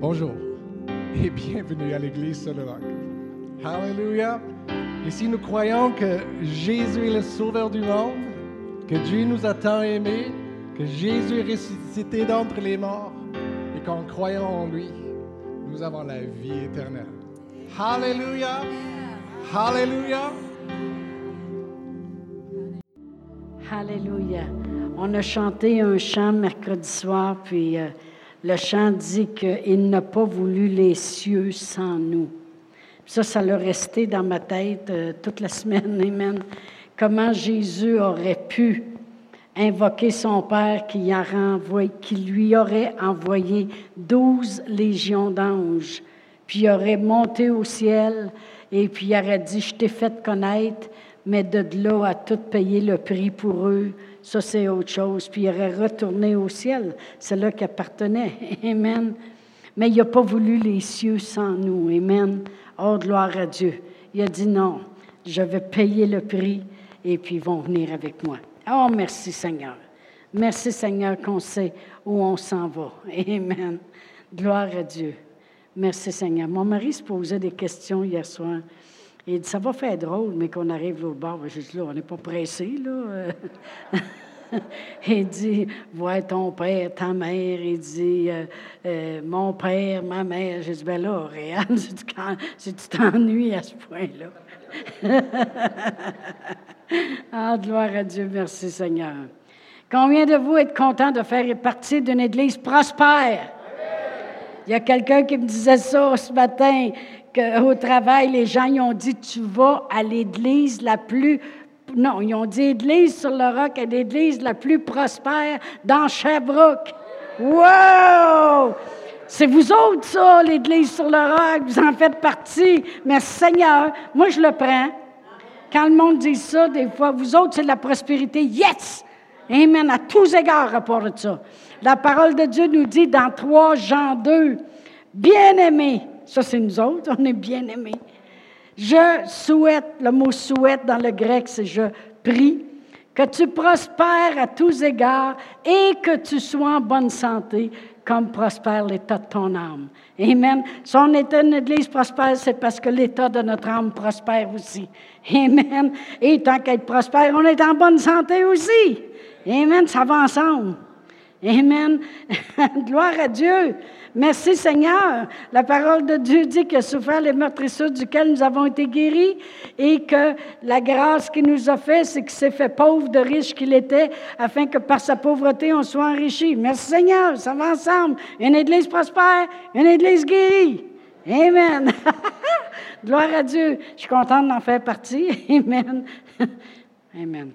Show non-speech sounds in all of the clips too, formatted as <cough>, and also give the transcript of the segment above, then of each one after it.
Bonjour et bienvenue à l'Église sur le roc. Hallelujah. Ici, nous croyons que Jésus est le Sauveur du monde, que Dieu nous a tant aimés, que Jésus est ressuscité d'entre les morts et qu'en croyant en lui, nous avons la vie éternelle. Hallelujah. Hallelujah. Alléluia. On a chanté un chant mercredi soir, puis euh, le chant dit qu'il n'a pas voulu les cieux sans nous. Ça, ça l'a resté dans ma tête euh, toute la <laughs> semaine. Amen. Comment Jésus aurait pu invoquer son Père qui, lui aurait envoyé douze légions d'anges, puis aurait monté au ciel et puis aurait dit, je t'ai fait connaître, mais de là à tout payer le prix pour eux, ça c'est autre chose. Puis il aurait retourné au ciel, c'est là qu'il appartenait. <laughs> Amen. Mais il n'a pas voulu les cieux sans nous. Amen. Oh, gloire à Dieu. Il a dit non, je vais payer le prix et puis ils vont venir avec moi. Oh, merci Seigneur. Merci Seigneur qu'on sait où on s'en va. <laughs> Amen. Gloire à Dieu. Merci Seigneur. Mon mari se posait des questions hier soir. Il dit, ça va faire drôle, mais qu'on arrive l'autre bord. Je dis, là, on n'est pas pressé, là. <laughs> il dit, vois ton père, ta mère. Il dit, euh, euh, mon père, ma mère. J'ai dit, ben là, Réal, <laughs> si tu t'ennuies à ce point-là? <laughs> ah, gloire à Dieu, merci Seigneur. Combien de vous êtes contents de faire partie d'une église prospère? Il y a quelqu'un qui me disait ça ce matin, qu'au travail, les gens ils ont dit Tu vas à l'église la plus. Non, ils ont dit Église sur le roc est l'église la plus prospère dans Sherbrooke. Wow! C'est vous autres, ça, l'église sur le roc, vous en faites partie. Mais Seigneur, moi, je le prends. Quand le monde dit ça, des fois, vous autres, c'est de la prospérité. Yes! Amen. À tous égards, rapport de ça. La parole de Dieu nous dit dans 3 Jean 2, bien-aimés, ça c'est nous autres, <laughs> on est bien-aimés. Je souhaite, le mot souhaite dans le grec, c'est je prie, que tu prospères à tous égards et que tu sois en bonne santé, comme prospère l'état de ton âme. Amen. Si on est une église prospère, c'est parce que l'état de notre âme prospère aussi. Amen. Et tant qu'être prospère, on est en bonne santé aussi. Amen. Ça va ensemble. Amen. <laughs> Gloire à Dieu. Merci Seigneur. La parole de Dieu dit que souffert les meurtrissures duquel nous avons été guéris et que la grâce qu'il nous a fait, c'est qu'il s'est fait pauvre de riche qu'il était afin que par sa pauvreté on soit enrichi. Merci Seigneur. Ça va ensemble. Une église prospère, une église guérie. Amen. <laughs> Gloire à Dieu. Je suis contente d'en faire partie. <laughs> Amen. Amen.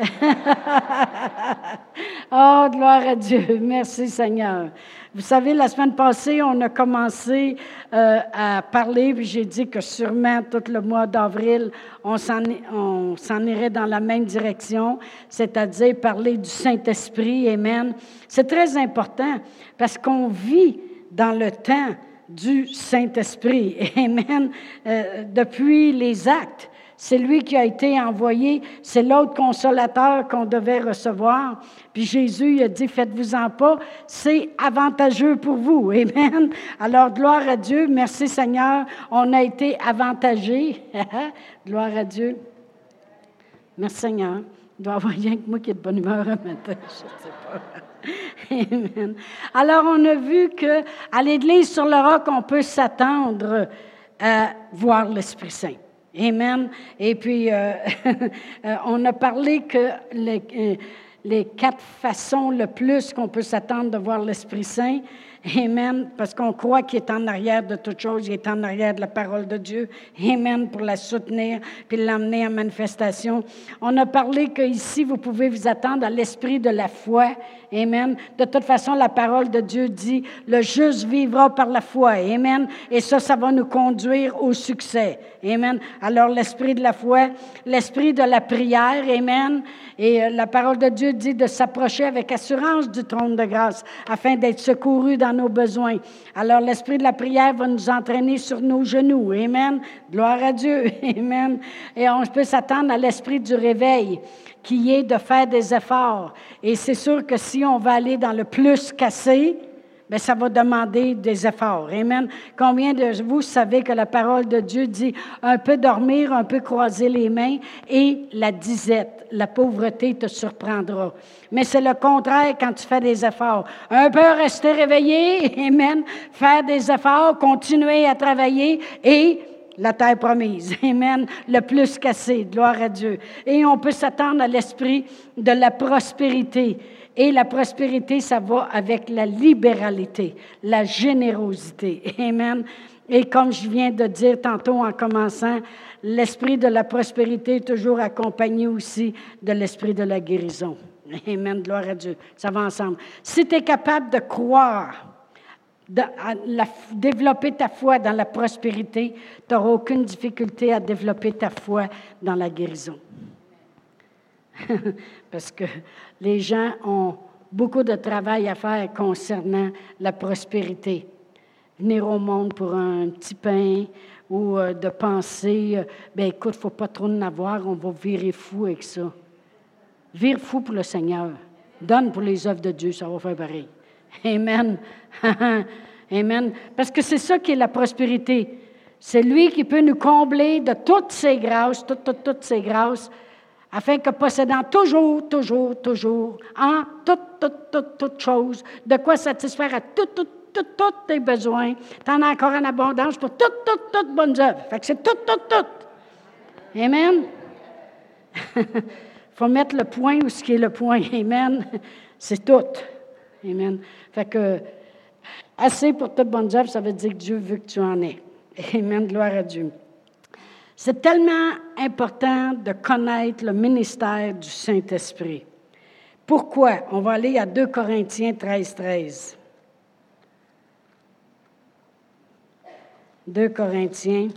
<laughs> oh, gloire à Dieu. Merci Seigneur. Vous savez, la semaine passée, on a commencé euh, à parler, puis j'ai dit que sûrement tout le mois d'avril, on s'en irait dans la même direction, c'est-à-dire parler du Saint-Esprit. Amen. C'est très important parce qu'on vit dans le temps du Saint-Esprit. <laughs> Amen. Euh, depuis les actes. C'est lui qui a été envoyé. C'est l'autre consolateur qu'on devait recevoir. Puis Jésus il a dit, faites-vous-en pas, c'est avantageux pour vous. <laughs> Amen. Alors, gloire à Dieu. Merci Seigneur. On a été avantagés. <laughs> gloire à Dieu. Merci Seigneur. Il doit y avoir rien que moi qui est de bonne humeur un matin. <laughs> Je ne sais pas. Amen. Alors, on a vu que à l'Église sur le roc, on peut s'attendre à voir l'Esprit Saint. Amen. Et puis, euh, <laughs> on a parlé que les, euh, les quatre façons le plus qu'on peut s'attendre de voir l'Esprit Saint, Amen, parce qu'on croit qu'il est en arrière de toute chose, il est en arrière de la parole de Dieu. Amen, pour la soutenir, puis l'emmener en manifestation. On a parlé qu'ici, vous pouvez vous attendre à l'esprit de la foi. Amen. De toute façon, la parole de Dieu dit, le juste vivra par la foi. Amen. Et ça, ça va nous conduire au succès. Amen. Alors, l'esprit de la foi, l'esprit de la prière. Amen. Et euh, la parole de Dieu dit de s'approcher avec assurance du trône de grâce afin d'être secouru dans nos besoins. Alors, l'esprit de la prière va nous entraîner sur nos genoux. Amen. Gloire à Dieu. <laughs> Amen. Et on peut s'attendre à l'esprit du réveil qui est de faire des efforts. Et c'est sûr que si on va aller dans le plus cassé, bien, ça va demander des efforts. Amen. Combien de vous savez que la parole de Dieu dit un peu dormir, un peu croiser les mains et la disette, la pauvreté te surprendra. Mais c'est le contraire quand tu fais des efforts. Un peu rester réveillé, <laughs> Amen. Faire des efforts, continuer à travailler et la terre promise. <laughs> Amen. Le plus cassé. Gloire à Dieu. Et on peut s'attendre à l'esprit de la prospérité. Et la prospérité, ça va avec la libéralité, la générosité. <laughs> Amen. Et comme je viens de dire tantôt en commençant, l'esprit de la prospérité est toujours accompagné aussi de l'esprit de la guérison. <laughs> Amen. Gloire à Dieu. Ça va ensemble. Si tu es capable de croire, de, développer ta foi dans la prospérité, tu n'auras aucune difficulté à développer ta foi dans la guérison. <laughs> Parce que les gens ont beaucoup de travail à faire concernant la prospérité. Venir au monde pour un petit pain ou euh, de penser, euh, ben écoute, faut pas trop en avoir, on va virer fou avec ça. Vire fou pour le Seigneur. Donne pour les œuvres de Dieu, ça va faire pareil. Amen. <laughs> Amen. Parce que c'est ça qui est la prospérité. C'est lui qui peut nous combler de toutes ses grâces, toutes, toutes, toutes ses grâces, afin que possédant toujours, toujours, toujours, en toutes, toutes, toutes, toutes choses, de quoi satisfaire à toutes, toutes, toutes, tous tes besoins. Tu en as encore en abondance pour toutes, toutes, toutes bonnes œuvres. Fait que c'est tout, tout, tout. Amen. <laughs> Faut mettre le point où ce qui est le point. Amen. C'est tout. Amen. Fait que assez pour toutes bonnes œuvres, ça veut dire que Dieu veut que tu en aies. Amen. Gloire à Dieu. C'est tellement important de connaître le ministère du Saint-Esprit. Pourquoi? On va aller à 2 Corinthiens 13, 13. 2 Corinthiens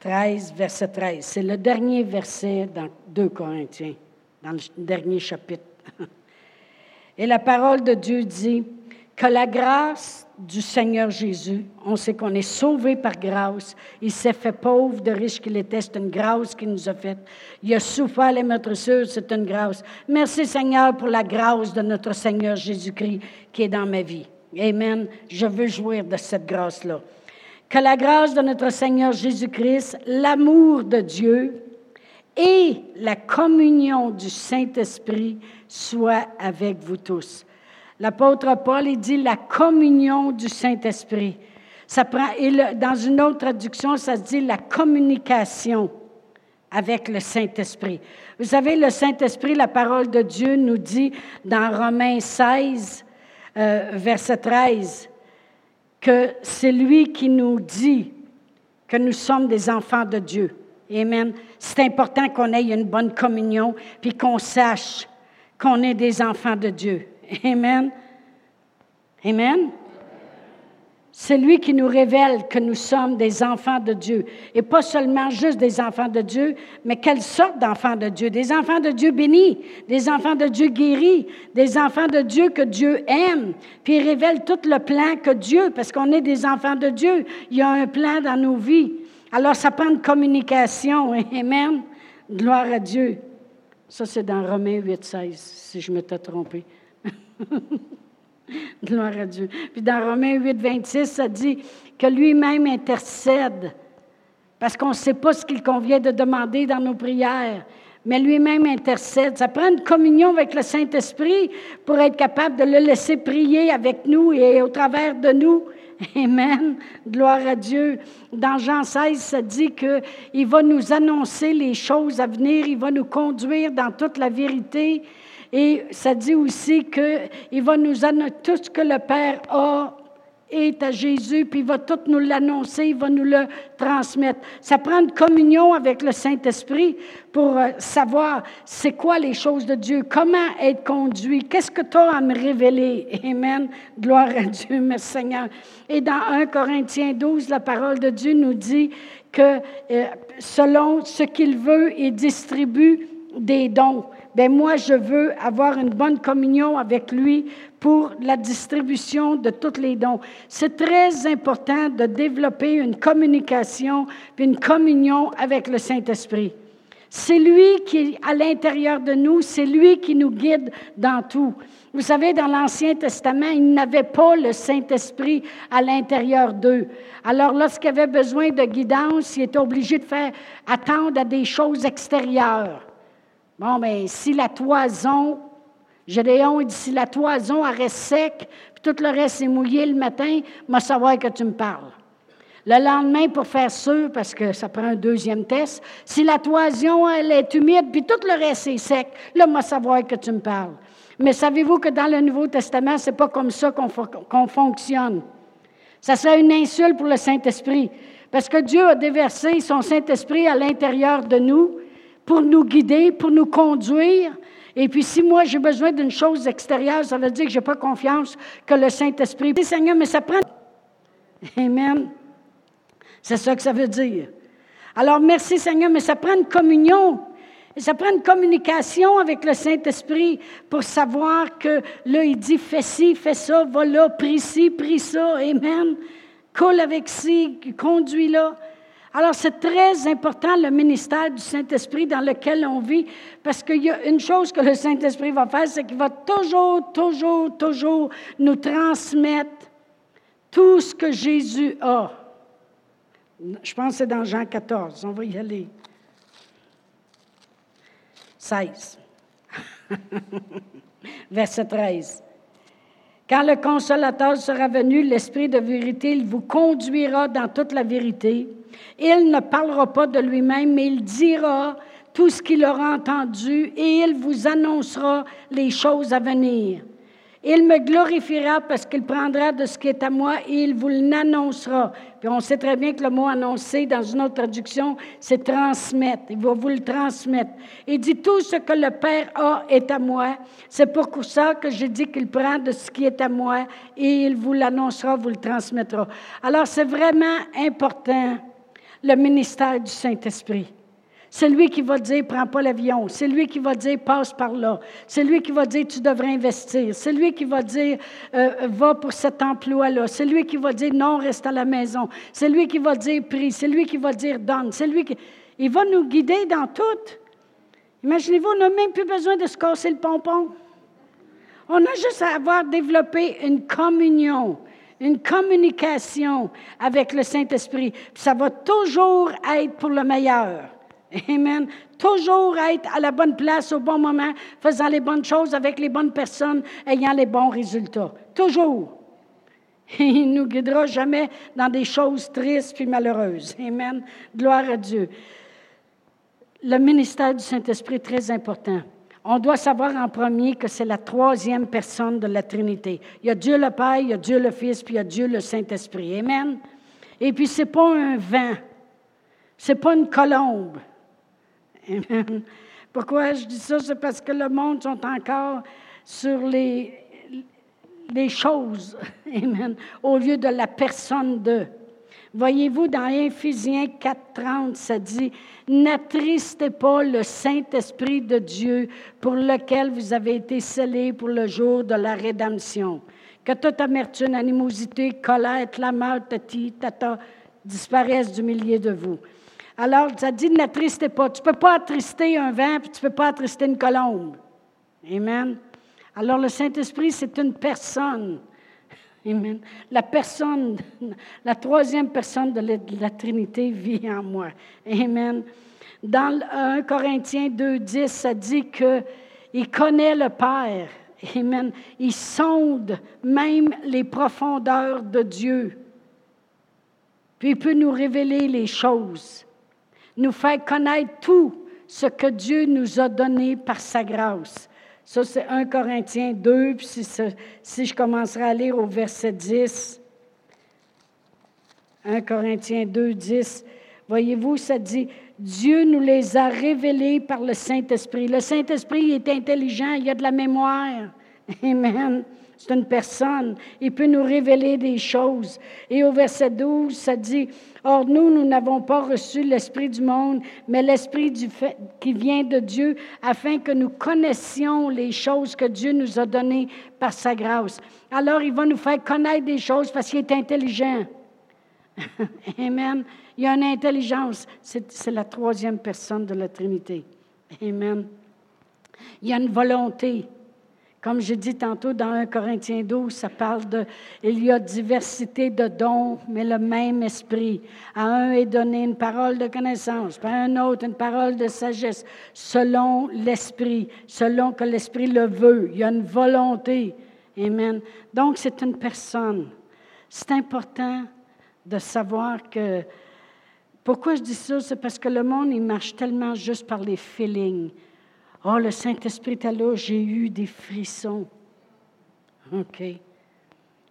13, verset 13. C'est le dernier verset dans 2 Corinthiens, dans le dernier chapitre. <laughs> Et la parole de Dieu dit que la grâce du Seigneur Jésus. On sait qu'on est sauvé par grâce. Il s'est fait pauvre, de riche qu'il était. C'est une grâce qu'il nous a faite. Il a souffert les sûr, c'est une grâce. Merci Seigneur pour la grâce de notre Seigneur Jésus-Christ qui est dans ma vie. Amen. Je veux jouir de cette grâce-là. Que la grâce de notre Seigneur Jésus-Christ, l'amour de Dieu et la communion du Saint-Esprit soient avec vous tous. L'apôtre Paul, il dit la communion du Saint-Esprit. Ça prend, dans une autre traduction, ça se dit la communication avec le Saint-Esprit. Vous savez, le Saint-Esprit, la parole de Dieu nous dit dans Romains 16, euh, verset 13, que c'est lui qui nous dit que nous sommes des enfants de Dieu. Amen. C'est important qu'on ait une bonne communion, puis qu'on sache qu'on est des enfants de Dieu. Amen. Amen. C'est lui qui nous révèle que nous sommes des enfants de Dieu. Et pas seulement juste des enfants de Dieu, mais quelle sorte d'enfants de Dieu? Des enfants de Dieu bénis, des enfants de Dieu guéris, des enfants de Dieu que Dieu aime. Puis il révèle tout le plan que Dieu, parce qu'on est des enfants de Dieu, il y a un plan dans nos vies. Alors ça prend une communication. <laughs> Amen. Gloire à Dieu. Ça, c'est dans Romains 8, 16, si je m'étais trompé. <laughs> Gloire à Dieu. Puis dans Romains 8, 26, ça dit que lui-même intercède, parce qu'on ne sait pas ce qu'il convient de demander dans nos prières, mais lui-même intercède. Ça prend une communion avec le Saint-Esprit pour être capable de le laisser prier avec nous et au travers de nous. <laughs> Amen. Gloire à Dieu. Dans Jean 16, ça dit qu'il va nous annoncer les choses à venir, il va nous conduire dans toute la vérité. Et ça dit aussi qu'il va nous annoncer tout ce que le Père a est à Jésus, puis il va tout nous l'annoncer, il va nous le transmettre. Ça prend une communion avec le Saint-Esprit pour euh, savoir c'est quoi les choses de Dieu, comment être conduit, qu'est-ce que tu as à me révéler. Amen. Gloire à Dieu, merci Seigneur. Et dans 1 Corinthiens 12, la parole de Dieu nous dit que euh, selon ce qu'il veut, il distribue des dons ben moi, je veux avoir une bonne communion avec lui pour la distribution de tous les dons. C'est très important de développer une communication puis une communion avec le Saint-Esprit. C'est lui qui est à l'intérieur de nous, c'est lui qui nous guide dans tout. Vous savez, dans l'Ancien Testament, ils n'avaient pas le Saint-Esprit à l'intérieur d'eux. Alors, lorsqu'ils avaient besoin de guidance, ils étaient obligés de faire attendre à des choses extérieures. Bon, mais ben, si la toison, Gédéon, il dit, si la toison reste sec, puis tout le reste est mouillé le matin, moi savoir que tu me parles. Le lendemain, pour faire sûr, parce que ça prend un deuxième test, si la toison, elle est humide, puis tout le reste est sec, là, moi savoir que tu me parles. Mais savez-vous que dans le Nouveau Testament, ce n'est pas comme ça qu'on fonctionne? Ça serait une insulte pour le Saint-Esprit. Parce que Dieu a déversé son Saint-Esprit à l'intérieur de nous pour nous guider, pour nous conduire. Et puis, si moi j'ai besoin d'une chose extérieure, ça veut dire que je n'ai pas confiance que le Saint-Esprit. Seigneur, mais ça prend. Amen. C'est ça que ça veut dire. Alors, merci Seigneur, mais ça prend une communion ça prend une communication avec le Saint-Esprit pour savoir que là, il dit fais ci, fais ça, va là, prie ci, prie ça, Amen. Coule avec ci, conduis là. Alors, c'est très important le ministère du Saint-Esprit dans lequel on vit, parce qu'il y a une chose que le Saint-Esprit va faire, c'est qu'il va toujours, toujours, toujours nous transmettre tout ce que Jésus a. Je pense que c'est dans Jean 14. On va y aller. 16. <laughs> Verset 13. Quand le consolateur sera venu, l'Esprit de vérité, il vous conduira dans toute la vérité. Il ne parlera pas de lui-même, mais il dira tout ce qu'il aura entendu et il vous annoncera les choses à venir. Il me glorifiera parce qu'il prendra de ce qui est à moi et il vous l'annoncera. Puis on sait très bien que le mot annoncer, dans une autre traduction, c'est transmettre. Il va vous le transmettre. Il dit tout ce que le Père a est à moi. C'est pour ça que j'ai dit qu'il prend de ce qui est à moi et il vous l'annoncera, vous le transmettra. Alors c'est vraiment important, le ministère du Saint-Esprit. C'est lui qui va dire, prends pas l'avion. C'est lui qui va dire, passe par là. C'est lui qui va dire, tu devrais investir. C'est lui qui va dire, euh, va pour cet emploi-là. C'est lui qui va dire, non, reste à la maison. C'est lui qui va dire, prie. C'est lui qui va dire, donne. C'est lui qui... Il va nous guider dans tout. Imaginez-vous, on n'a même plus besoin de se casser le pompon. On a juste à avoir développé une communion, une communication avec le Saint-Esprit. Ça va toujours être pour le meilleur. Amen. Toujours être à la bonne place au bon moment, faisant les bonnes choses avec les bonnes personnes, ayant les bons résultats. Toujours. <laughs> Il ne nous guidera jamais dans des choses tristes et malheureuses. Amen. Gloire à Dieu. Le ministère du Saint-Esprit est très important. On doit savoir en premier que c'est la troisième personne de la Trinité. Il y a Dieu le Père, il y a Dieu le Fils, puis il y a Dieu le Saint-Esprit. Amen. Et puis, ce n'est pas un vent. Ce n'est pas une colombe. Amen. Pourquoi je dis ça? C'est parce que le monde sont encore sur les, les choses, <laughs> Amen, au lieu de la personne de. Voyez-vous, dans Éphésiens 4.30, ça dit, N'attristez pas le Saint-Esprit de Dieu pour lequel vous avez été scellés pour le jour de la rédemption. Que toute amertume, animosité, colère, clameur, tati, tata disparaissent du milieu de vous. Alors, ça dit, n'attristez pas. Tu ne peux pas attrister un vent, puis tu ne peux pas attrister une colombe. Amen. Alors, le Saint-Esprit, c'est une personne. Amen. La personne, la troisième personne de la, Trinité vit en moi. Amen. Dans 1 Corinthiens 2, 10, ça dit qu'il connaît le Père. Amen. Il sonde même les profondeurs de Dieu. Puis il peut nous révéler les choses nous faire connaître tout ce que Dieu nous a donné par sa grâce. Ça, c'est 1 Corinthiens 2, puis si, je commencerai à lire au verset 10, 1 Corinthiens 2, 10, voyez-vous, ça dit, Dieu nous les a révélés par le Saint-Esprit. Le Saint-Esprit est intelligent, il a de la mémoire. Amen. C'est une personne. Il peut nous révéler des choses. Et au verset 12, ça dit, Or, nous, nous n'avons pas reçu l'Esprit du monde, mais l'Esprit qui vient de Dieu, afin que nous connaissions les choses que Dieu nous a données par sa grâce. Alors, il va nous faire connaître des choses parce qu'il est intelligent. <laughs> Amen. Il y a une intelligence. C'est la troisième personne de la Trinité. Amen. Il y a une volonté. Comme j'ai dit tantôt dans 1 Corinthiens 12, ça parle de il y a diversité de dons, mais le même esprit. À un est donné une parole de connaissance, à un autre une parole de sagesse, selon l'esprit, selon que l'esprit le veut. Il y a une volonté. Amen. Donc, c'est une personne. C'est important de savoir que. Pourquoi je dis ça? C'est parce que le monde, il marche tellement juste par les feelings. Oh, le Saint-Esprit est là, j'ai eu des frissons. OK.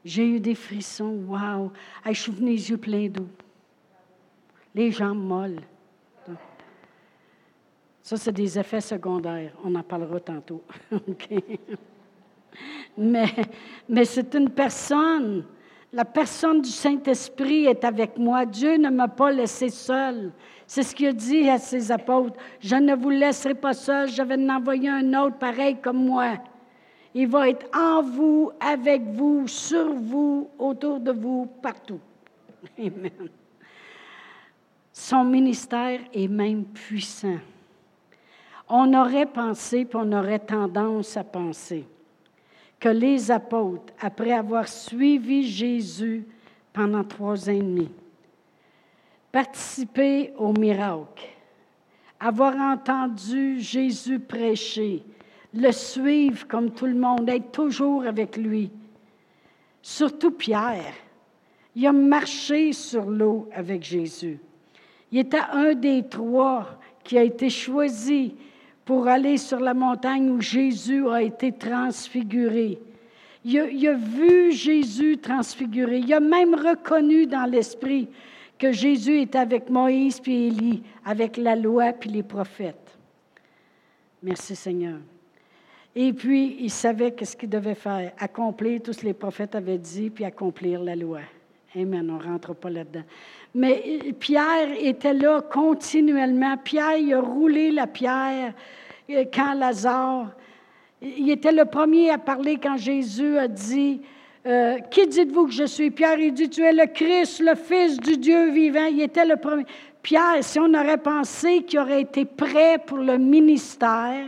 J'ai eu des frissons. Wow. je suis les yeux pleins d'eau. Les jambes molles. Ça, c'est des effets secondaires. On en parlera tantôt. <laughs> OK. Mais, mais c'est une personne. La personne du Saint-Esprit est avec moi. Dieu ne m'a pas laissé seul. C'est ce qu'il a dit à ses apôtres. Je ne vous laisserai pas seul, je vais en envoyer un autre pareil comme moi. Il va être en vous, avec vous, sur vous, autour de vous, partout. <laughs> Amen. Son ministère est même puissant. On aurait pensé, puis on aurait tendance à penser que les apôtres, après avoir suivi Jésus pendant trois ans et demi, participer au miracle, avoir entendu Jésus prêcher, le suivre comme tout le monde, être toujours avec lui. Surtout Pierre. Il a marché sur l'eau avec Jésus. Il était un des trois qui a été choisi pour aller sur la montagne où Jésus a été transfiguré. Il a, il a vu Jésus transfiguré. Il a même reconnu dans l'esprit que Jésus est avec Moïse puis Élie, avec la loi puis les prophètes. Merci Seigneur. Et puis, il savait qu'est-ce qu'il devait faire, accomplir tout ce que les prophètes avaient dit, puis accomplir la loi. Amen, on ne rentre pas là-dedans. Mais euh, Pierre était là continuellement. Pierre, il a roulé la pierre euh, quand Lazare, il était le premier à parler quand Jésus a dit, euh, qui dites-vous que je suis? Pierre, il dit, tu es le Christ, le Fils du Dieu vivant. Il était le premier. Pierre, si on aurait pensé qu'il aurait été prêt pour le ministère,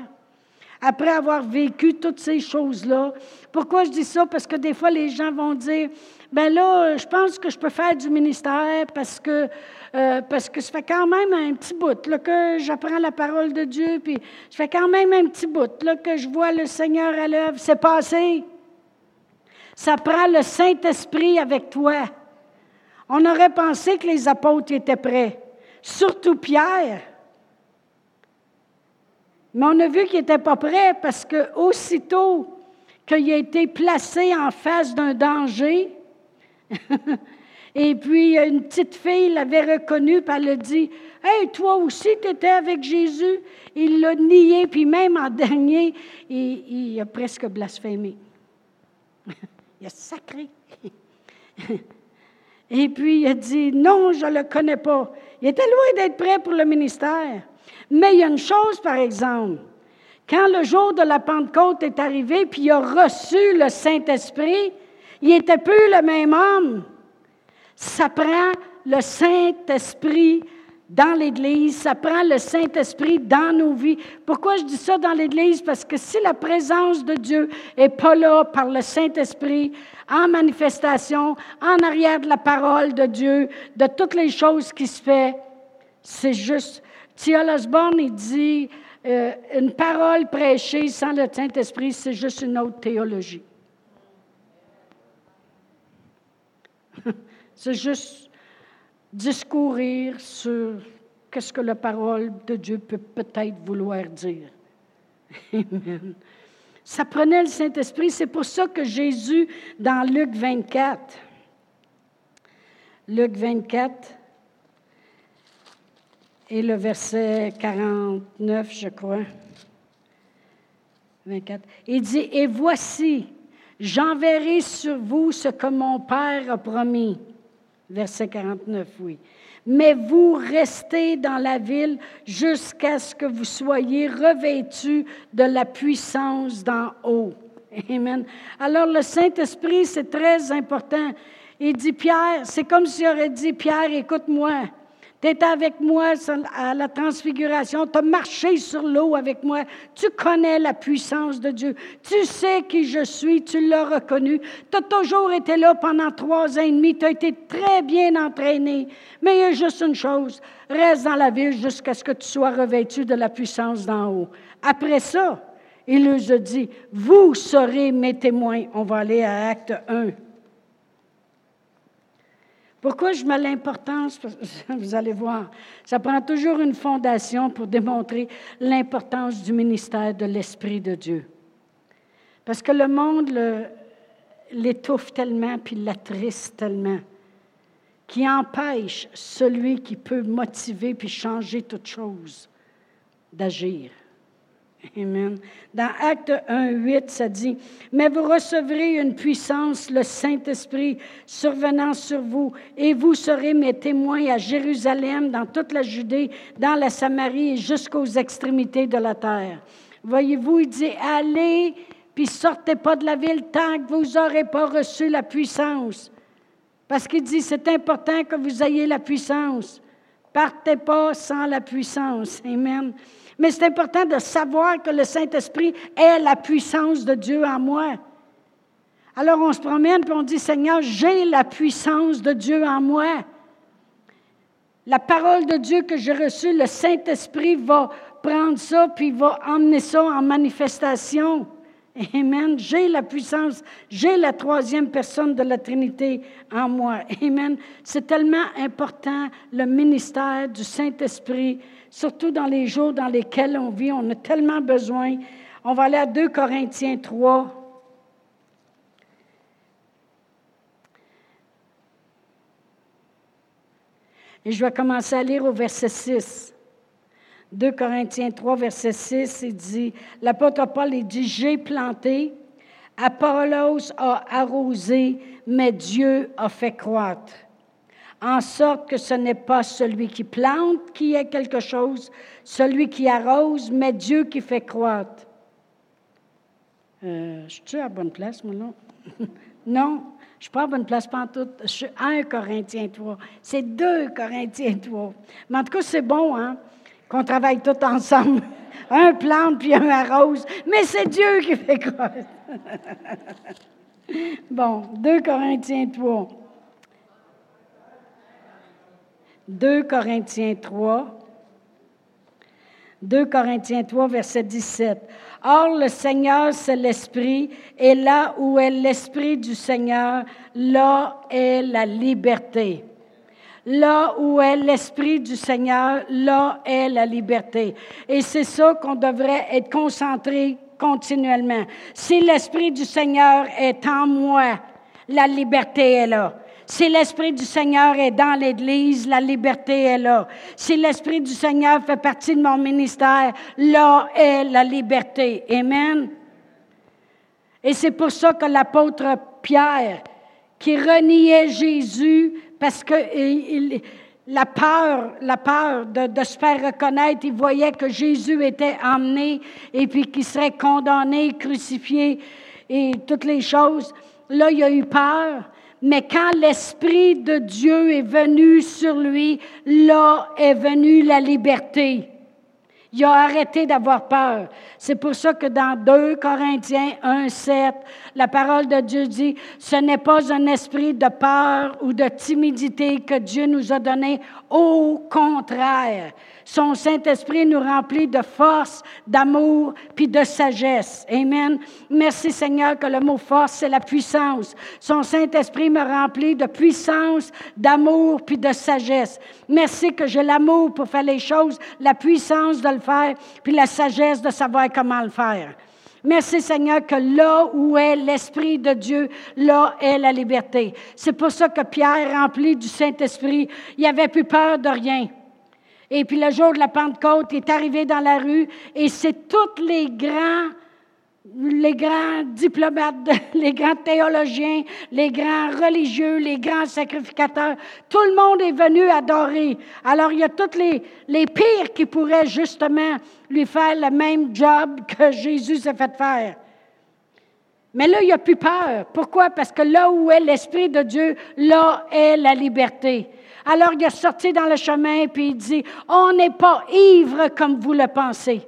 après avoir vécu toutes ces choses-là, pourquoi je dis ça? Parce que des fois, les gens vont dire, ben là, je pense que je peux faire du ministère parce que, euh, parce que ça fait quand même un petit bout que j'apprends la parole de Dieu, puis ça fait quand même un petit bout là, que je vois le Seigneur à l'œuvre. C'est passé. Ça prend le Saint-Esprit avec toi. On aurait pensé que les apôtres étaient prêts, surtout Pierre. Mais on a vu qu'il n'était pas prêt parce que aussitôt qu'il a été placé en face d'un danger, <laughs> et puis une petite fille l'avait reconnu, puis elle a dit Hey, toi aussi, tu étais avec Jésus. Il l'a nié, puis même en <laughs> dernier, il a presque blasphémé. Il a sacré. <laughs> Et puis il a dit, non, je ne le connais pas. Il était loin d'être prêt pour le ministère. Mais il y a une chose, par exemple. Quand le jour de la Pentecôte est arrivé, puis il a reçu le Saint-Esprit, il n'était plus le même homme. Ça prend le Saint-Esprit dans l'Église, ça prend le Saint-Esprit dans nos vies. Pourquoi je dis ça dans l'Église? Parce que si la présence de Dieu n'est pas là par le Saint-Esprit, en manifestation, en arrière de la parole de Dieu, de toutes les choses qui se font, c'est juste. Thiel Osborne, il dit, euh, une parole prêchée sans le Saint-Esprit, c'est juste une autre théologie. <laughs> c'est juste discourir sur qu'est-ce que la parole de Dieu peut peut-être vouloir dire. <laughs> Amen. Ça prenait le Saint-Esprit. C'est pour ça que Jésus, dans Luc 24, Luc 24, et le verset 49, je crois, 24, il dit, Et voici, j'enverrai sur vous ce que mon Père a promis. Verset 49, oui. Mais vous restez dans la ville jusqu'à ce que vous soyez revêtus de la puissance d'en haut. Amen. Alors le Saint-Esprit, c'est très important. Il dit, Pierre, c'est comme s'il aurait dit, Pierre, écoute-moi. Tu étais avec moi à la transfiguration, tu as marché sur l'eau avec moi, tu connais la puissance de Dieu, tu sais qui je suis, tu l'as reconnu, tu as toujours été là pendant trois ans et demi, tu as été très bien entraîné. Mais il y a juste une chose, reste dans la ville jusqu'à ce que tu sois revêtu de la puissance d'en haut. Après ça, il leur a dit, vous serez mes témoins. On va aller à Acte 1. Pourquoi je mets l'importance? <laughs> Vous allez voir, ça prend toujours une fondation pour démontrer l'importance du ministère de l'Esprit de Dieu. Parce que le monde l'étouffe tellement, puis l'attriste tellement, qui empêche celui qui peut motiver puis changer toute chose d'agir. Amen. Dans Acte 1, 8, ça dit, Mais vous recevrez une puissance, le Saint-Esprit, survenant sur vous, et vous serez mes témoins à Jérusalem, dans toute la Judée, dans la Samarie et jusqu'aux extrémités de la terre. Voyez-vous, il dit, allez, puis sortez pas de la ville tant que vous n'aurez pas reçu la puissance. Parce qu'il dit, c'est important que vous ayez la puissance. Partez pas sans la puissance. Amen. Mais c'est important de savoir que le Saint-Esprit est la puissance de Dieu en moi. Alors on se promène et on dit, Seigneur, j'ai la puissance de Dieu en moi. La parole de Dieu que j'ai reçue, le Saint-Esprit va prendre ça puis va emmener ça en manifestation. Amen. J'ai la puissance, j'ai la troisième personne de la Trinité en moi. Amen. C'est tellement important le ministère du Saint-Esprit surtout dans les jours dans lesquels on vit. On a tellement besoin. On va aller à 2 Corinthiens 3. Et je vais commencer à lire au verset 6. 2 Corinthiens 3, verset 6, il dit, l'apôtre Paul, dit, j'ai planté, Apollos a arrosé, mais Dieu a fait croître en sorte que ce n'est pas celui qui plante qui est quelque chose, celui qui arrose, mais Dieu qui fait croître. Euh, je suis à bonne place, moi, non? <laughs> non, je ne suis pas à bonne place, pas en tout. Je suis 1 Corinthiens 3. C'est 2 Corinthiens 3. Mais en tout cas, c'est bon, hein, qu'on travaille tous ensemble. <laughs> un plante puis un arrose, mais c'est Dieu qui fait croître. <laughs> bon, 2 Corinthiens 3. 2 Corinthiens 3. 2 Corinthiens 3, verset 17. Or, le Seigneur, c'est l'Esprit, et là où est l'Esprit du Seigneur, là est la liberté. Là où est l'Esprit du Seigneur, là est la liberté. Et c'est ça qu'on devrait être concentré continuellement. Si l'Esprit du Seigneur est en moi, la liberté est là. Si l'Esprit du Seigneur est dans l'Église, la liberté est là. Si l'Esprit du Seigneur fait partie de mon ministère, là est la liberté. Amen. Et c'est pour ça que l'apôtre Pierre, qui reniait Jésus parce que la peur, la peur de, de, se faire reconnaître, il voyait que Jésus était emmené et puis qu'il serait condamné, crucifié et toutes les choses. Là, il a eu peur. Mais quand l'Esprit de Dieu est venu sur lui, là est venue la liberté. Il a arrêté d'avoir peur. C'est pour ça que dans 2 Corinthiens 1, 7, la parole de Dieu dit, ce n'est pas un esprit de peur ou de timidité que Dieu nous a donné. Au contraire, son Saint-Esprit nous remplit de force, d'amour, puis de sagesse. Amen. Merci Seigneur que le mot force, c'est la puissance. Son Saint-Esprit me remplit de puissance, d'amour, puis de sagesse. Merci que j'ai l'amour pour faire les choses, la puissance de le faire, puis la sagesse de savoir comment le faire. Merci Seigneur que là où est l'Esprit de Dieu, là est la liberté. C'est pour ça que Pierre, rempli du Saint-Esprit, il avait plus peur de rien. Et puis le jour de la Pentecôte, il est arrivé dans la rue et c'est tous les grands, les grands diplomates, <laughs> les grands théologiens, les grands religieux, les grands sacrificateurs. Tout le monde est venu adorer. Alors il y a tous les, les pires qui pourraient justement lui faire le même job que Jésus s'est fait faire. Mais là, il n'y a plus peur. Pourquoi? Parce que là où est l'Esprit de Dieu, là est la liberté. Alors il est sorti dans le chemin, puis il dit, on n'est pas ivre comme vous le pensez.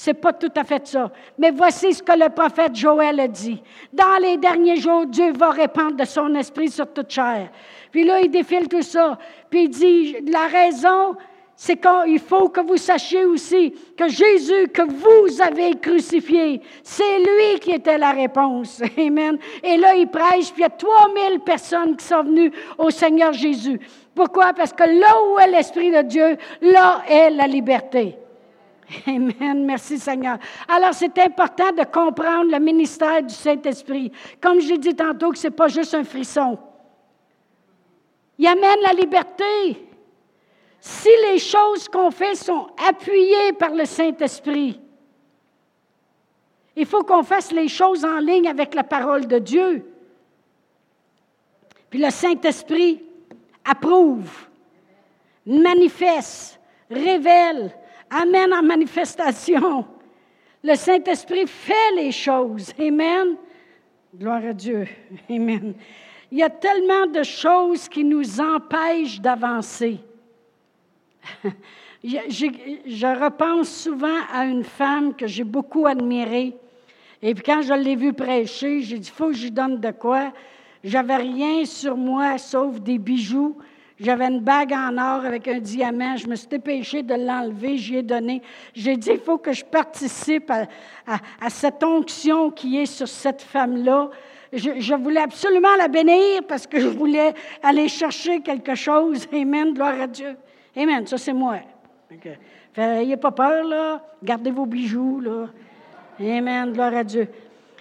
C'est pas tout à fait ça. Mais voici ce que le prophète Joël a dit. Dans les derniers jours, Dieu va répandre de son esprit sur toute chair. Puis là, il défile tout ça. Puis il dit, la raison, c'est qu'il faut que vous sachiez aussi que Jésus que vous avez crucifié, c'est lui qui était la réponse. <laughs> Amen. Et là, il prêche, puis il y a 3000 personnes qui sont venues au Seigneur Jésus. Pourquoi? Parce que là où est l'Esprit de Dieu, là est la liberté. Amen. Merci Seigneur. Alors, c'est important de comprendre le ministère du Saint-Esprit. Comme j'ai dit tantôt, que ce n'est pas juste un frisson. Il amène la liberté. Si les choses qu'on fait sont appuyées par le Saint-Esprit, il faut qu'on fasse les choses en ligne avec la parole de Dieu. Puis le Saint-Esprit approuve, manifeste, révèle, amène en manifestation. Le Saint-Esprit fait les choses. Amen. Gloire à Dieu. Amen. Il y a tellement de choses qui nous empêchent d'avancer. Je, repense souvent à une femme que j'ai beaucoup admirée. Et puis quand je l'ai vue prêcher, j'ai dit, faut que je donne de quoi. J'avais rien sur moi sauf des bijoux. J'avais une bague en or avec un diamant. Je me suis dépêchée de l'enlever. J'y ai donné. J'ai dit, il faut que je participe à, à, cette onction qui est sur cette femme-là. Je, je, voulais absolument la bénir parce que je voulais aller chercher quelque chose. Amen. Gloire à Dieu. Amen. Ça, c'est moi. Okay. N'ayez pas peur, là. Gardez vos bijoux, là. Amen. Gloire à Dieu.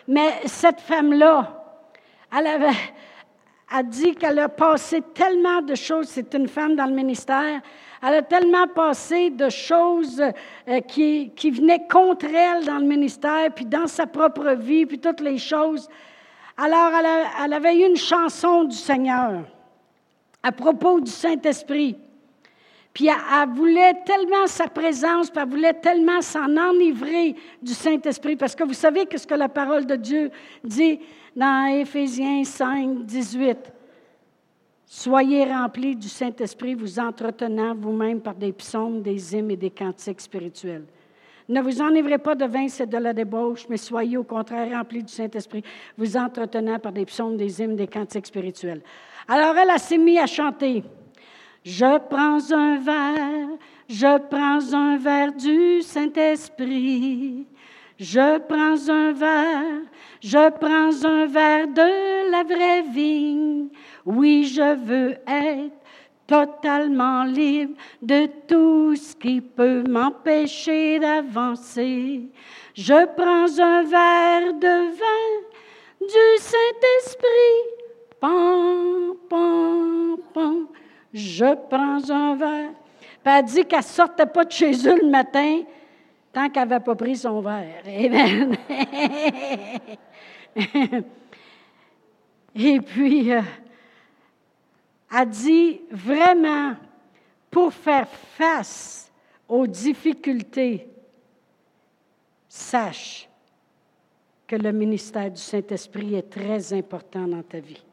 Mais cette femme-là, elle avait, a dit qu'elle a passé tellement de choses, c'est une femme dans le ministère, elle a tellement passé de choses euh, qui, qui, venaient contre elle dans le ministère, puis dans sa propre vie, puis toutes les choses. Alors, elle, elle avait eu une chanson du Seigneur à propos du Saint-Esprit. Puis elle, voulait tellement sa présence, puis elle voulait tellement s'en enivrer du Saint-Esprit, parce que vous savez que ce que la parole de Dieu dit dans Éphésiens 5, 18. Soyez remplis du Saint-Esprit, vous entretenant vous-même par des psaumes, des hymnes et des cantiques spirituels. Ne vous enivrez pas de vin, c'est de la débauche, mais soyez au contraire remplis du Saint-Esprit, vous entretenant par des psaumes, des hymnes, des cantiques spirituels. Alors elle, a s'est mise à chanter. Je prends un verre, je prends un verre du Saint-Esprit. Je prends un verre, je prends un verre de la vraie vigne. Oui, je veux être totalement libre de tout ce qui peut m'empêcher d'avancer. Je prends un verre de vin du Saint-Esprit. Je prends un verre. Puis elle dit qu'elle ne sortait pas de chez eux le matin tant qu'elle n'avait pas pris son verre. Amen. <laughs> Et puis, euh, elle dit vraiment, pour faire face aux difficultés, sache que le ministère du Saint-Esprit est très important dans ta vie.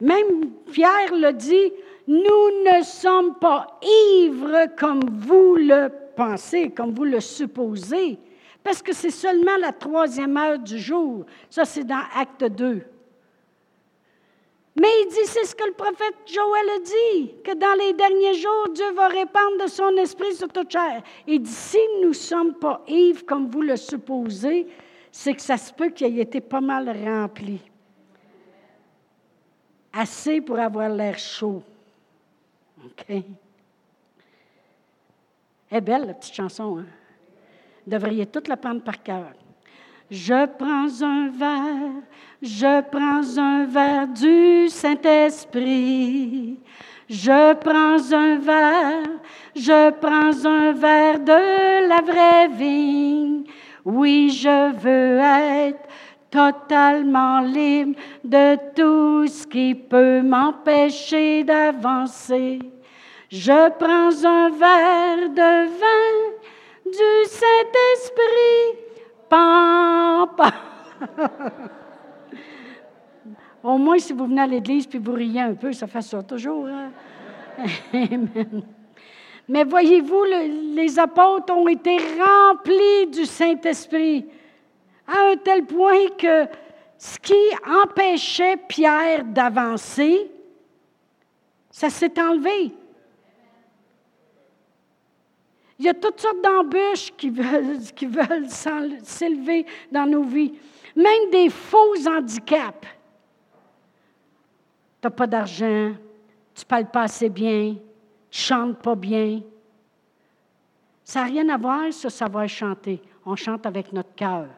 Même Pierre le dit, nous ne sommes pas ivres comme vous le pensez, comme vous le supposez, parce que c'est seulement la troisième heure du jour. Ça, c'est dans Acte 2. Mais il dit, c'est ce que le prophète Joël a dit, que dans les derniers jours, Dieu va répandre de son esprit sur toute chair. Il dit, si nous ne sommes pas ivres comme vous le supposez, c'est que ça se peut qu'il ait été pas mal rempli assez pour avoir l'air chaud. OK? Elle est belle, la petite chanson. Hein? Vous devriez toute la prendre par cœur. Je prends un verre, je prends un verre du Saint-Esprit. Je prends un verre, je prends un verre de la vraie vigne. Oui, je veux être totalement libre de tout ce qui peut m'empêcher d'avancer. Je prends un verre de vin du Saint-Esprit. Pam, pam. Au moins, si vous venez à l'église puis vous riez un peu, ça fait ça toujours. Hein? Mais voyez-vous, les apôtres ont été remplis du Saint-Esprit à un tel point que ce qui empêchait Pierre d'avancer, ça s'est enlevé. Il y a toutes sortes d'embûches qui veulent, <laughs> s'élever dans nos vies, même des faux handicaps. Tu n'as pas d'argent, tu ne parles pas assez bien, tu chantes pas bien. Ça n'a rien à voir, sur savoir chanter. On chante avec notre cœur.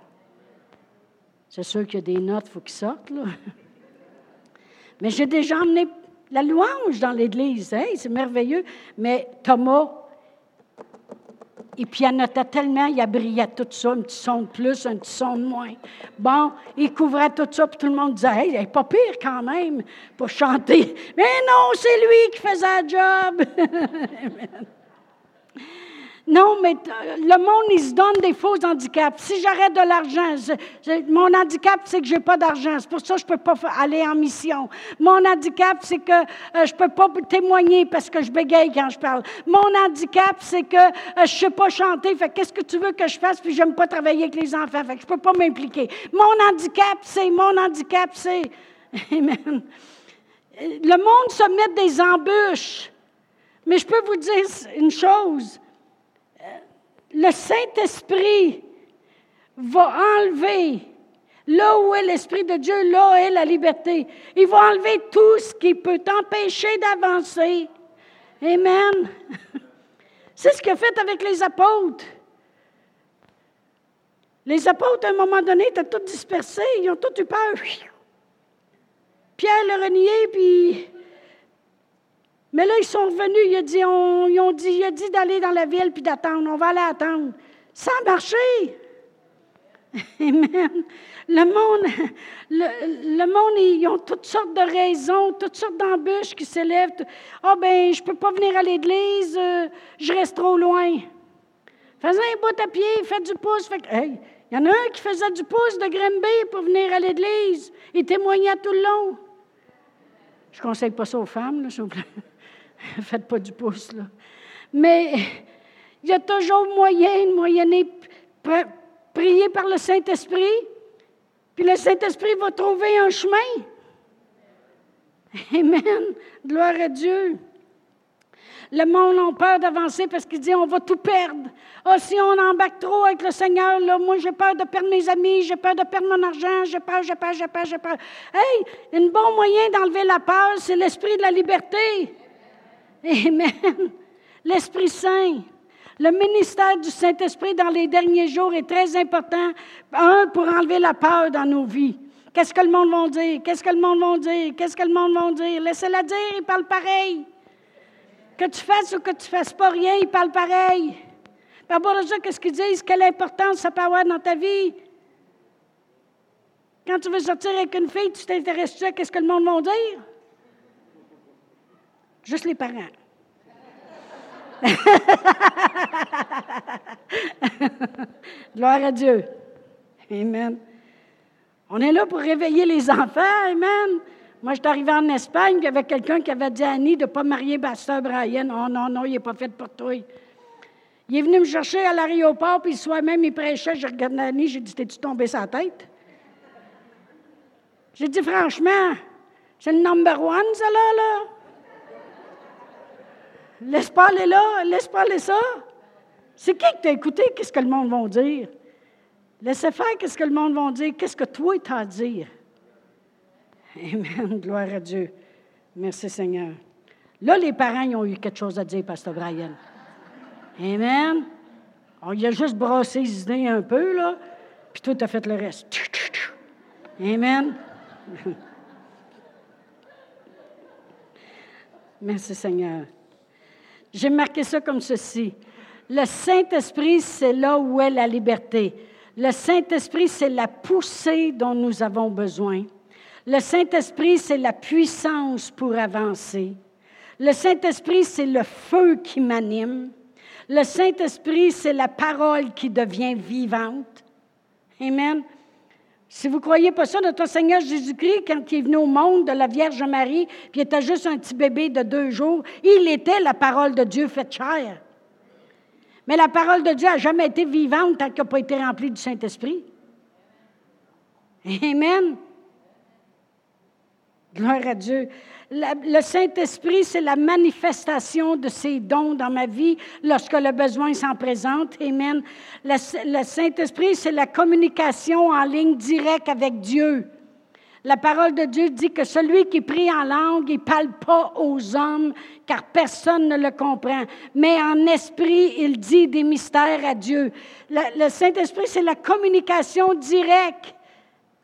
C'est sûr qu'il y a des notes, il faut qu'ils sortent, là. <laughs> Mais j'ai déjà emmené la louange dans l'Église. Hey, c'est merveilleux. Mais Thomas, il pianotait tellement, il brillait tout ça, un petit son de plus, un petit son de moins. Bon, il couvrait tout ça, puis tout le monde disait, hey, il n'est pas pire quand même pour chanter. <laughs> Mais non, c'est lui qui faisait le job. <laughs> Non, mais le monde, il se donne des faux handicaps. Si j'arrête de l'argent, mon handicap, c'est que je n'ai pas d'argent. C'est pour ça que je ne peux pas aller en mission. Mon handicap, c'est que euh, je ne peux pas témoigner parce que je bégaye quand je parle. Mon handicap, c'est que euh, je ne sais pas chanter. Fait qu'est-ce que tu veux que je fasse? Puis je n'aime pas travailler avec les enfants. Fait que je ne peux pas m'impliquer. Mon handicap, c'est, mon handicap, c'est. <laughs> Amen. Le monde se met des embûches. Mais je peux vous dire une chose le Saint-Esprit va enlever, là où est l'Esprit de Dieu, là est la liberté. Il va enlever tout ce qui peut t'empêcher d'avancer. Amen. <laughs> C'est ce qu'il a fait avec les apôtres. Les apôtres, à un moment donné, étaient tous dispersés, ils ont tous eu peur. Pierre le renié, puis mais là, ils sont revenus, ils, dit, ils ont dit, dit d'aller dans la ville puis d'attendre. On va aller attendre. Ça a marché. <laughs> Amen. Le monde, le, monde, ils ont toutes sortes de raisons, toutes sortes d'embûches qui s'élèvent. Ah, oh, ben, je ne peux pas venir à l'église, euh, je reste trop loin. Faisais un bout à pied, fais du pouce. il y en a un qui faisait du pouce de Grimby pour venir à l'église. Il témoignait tout le long. Je ne conseille pas ça aux femmes, s'il vous plaît. <laughs> Faites pas du pouce, là. Mais il y a toujours moyen de moyenner, prier par le Saint-Esprit, puis le Saint-Esprit va trouver un chemin. Amen. Gloire à Dieu. Le monde a peur d'avancer parce qu'il dit on va tout perdre. Ah, si on embarque trop avec le Seigneur, là, moi j'ai peur de perdre mes amis, j'ai peur de perdre mon argent, j'ai peur, j'ai peur, j'ai peur, j'ai peur. Hey, un bon moyen d'enlever la peur, c'est l'esprit de la liberté. Amen. L'Esprit Saint. Le ministère du Saint-Esprit dans les derniers jours est très important. Un, pour enlever la peur dans nos vies. Qu'est-ce que le monde va dire? Qu'est-ce que le monde va dire? Qu'est-ce que le monde va dire? Laissez-la dire, il parle pareil. Que tu fasses ou que tu ne fasses pas rien, il parle pareil. Par rapport à ça, qu'est-ce qu'ils disent? Quelle importance ça peut avoir dans ta vie? Quand tu veux sortir avec une fille, tu t'intéresses à qu'est-ce que le monde va dire? Juste les parents. <laughs> Gloire à Dieu. Amen. On est là pour réveiller les enfants. Amen. Moi, je suis arrivée en Espagne, il y avait quelqu'un qui avait dit à Annie de ne pas marier Pasteur Brian. Oh non, non, il n'est pas fait pour toi. Il est venu me chercher à l'aéroport, puis le soir même, il prêchait. Je regardé Annie, j'ai dit T'es-tu tombé sa tête? J'ai dit Franchement, c'est le number one, ça là, là. Laisse pas aller là, laisse pas aller ça. C'est qui que tu as écouté? Qu'est-ce que le monde va dire? Laissez faire qu'est-ce que le monde va dire. Qu'est-ce que toi, tu as à dire? Amen. Gloire à Dieu. Merci Seigneur. Là, les parents ils ont eu quelque chose à dire, Pasteur Brian. Amen. On y a juste brassé les idées un peu, là, puis toi, tu as fait le reste. Amen. Merci Seigneur. J'ai marqué ça comme ceci. Le Saint-Esprit, c'est là où est la liberté. Le Saint-Esprit, c'est la poussée dont nous avons besoin. Le Saint-Esprit, c'est la puissance pour avancer. Le Saint-Esprit, c'est le feu qui m'anime. Le Saint-Esprit, c'est la parole qui devient vivante. Amen. Si vous ne croyez pas ça, notre Seigneur Jésus-Christ, quand il est venu au monde de la Vierge Marie, puis il était juste un petit bébé de deux jours, il était la parole de Dieu faite chair. Mais la parole de Dieu n'a jamais été vivante tant qu'elle n'a pas été remplie du Saint-Esprit. Amen. Gloire à Dieu. Le Saint-Esprit, c'est la manifestation de ses dons dans ma vie lorsque le besoin s'en présente. Amen. Le, Saint-Esprit, c'est la communication en ligne directe avec Dieu. La parole de Dieu dit que celui qui prie en langue, il ne parle pas aux hommes, car personne ne le comprend. Mais en esprit, il dit des mystères à Dieu. le Saint-Esprit, c'est la communication directe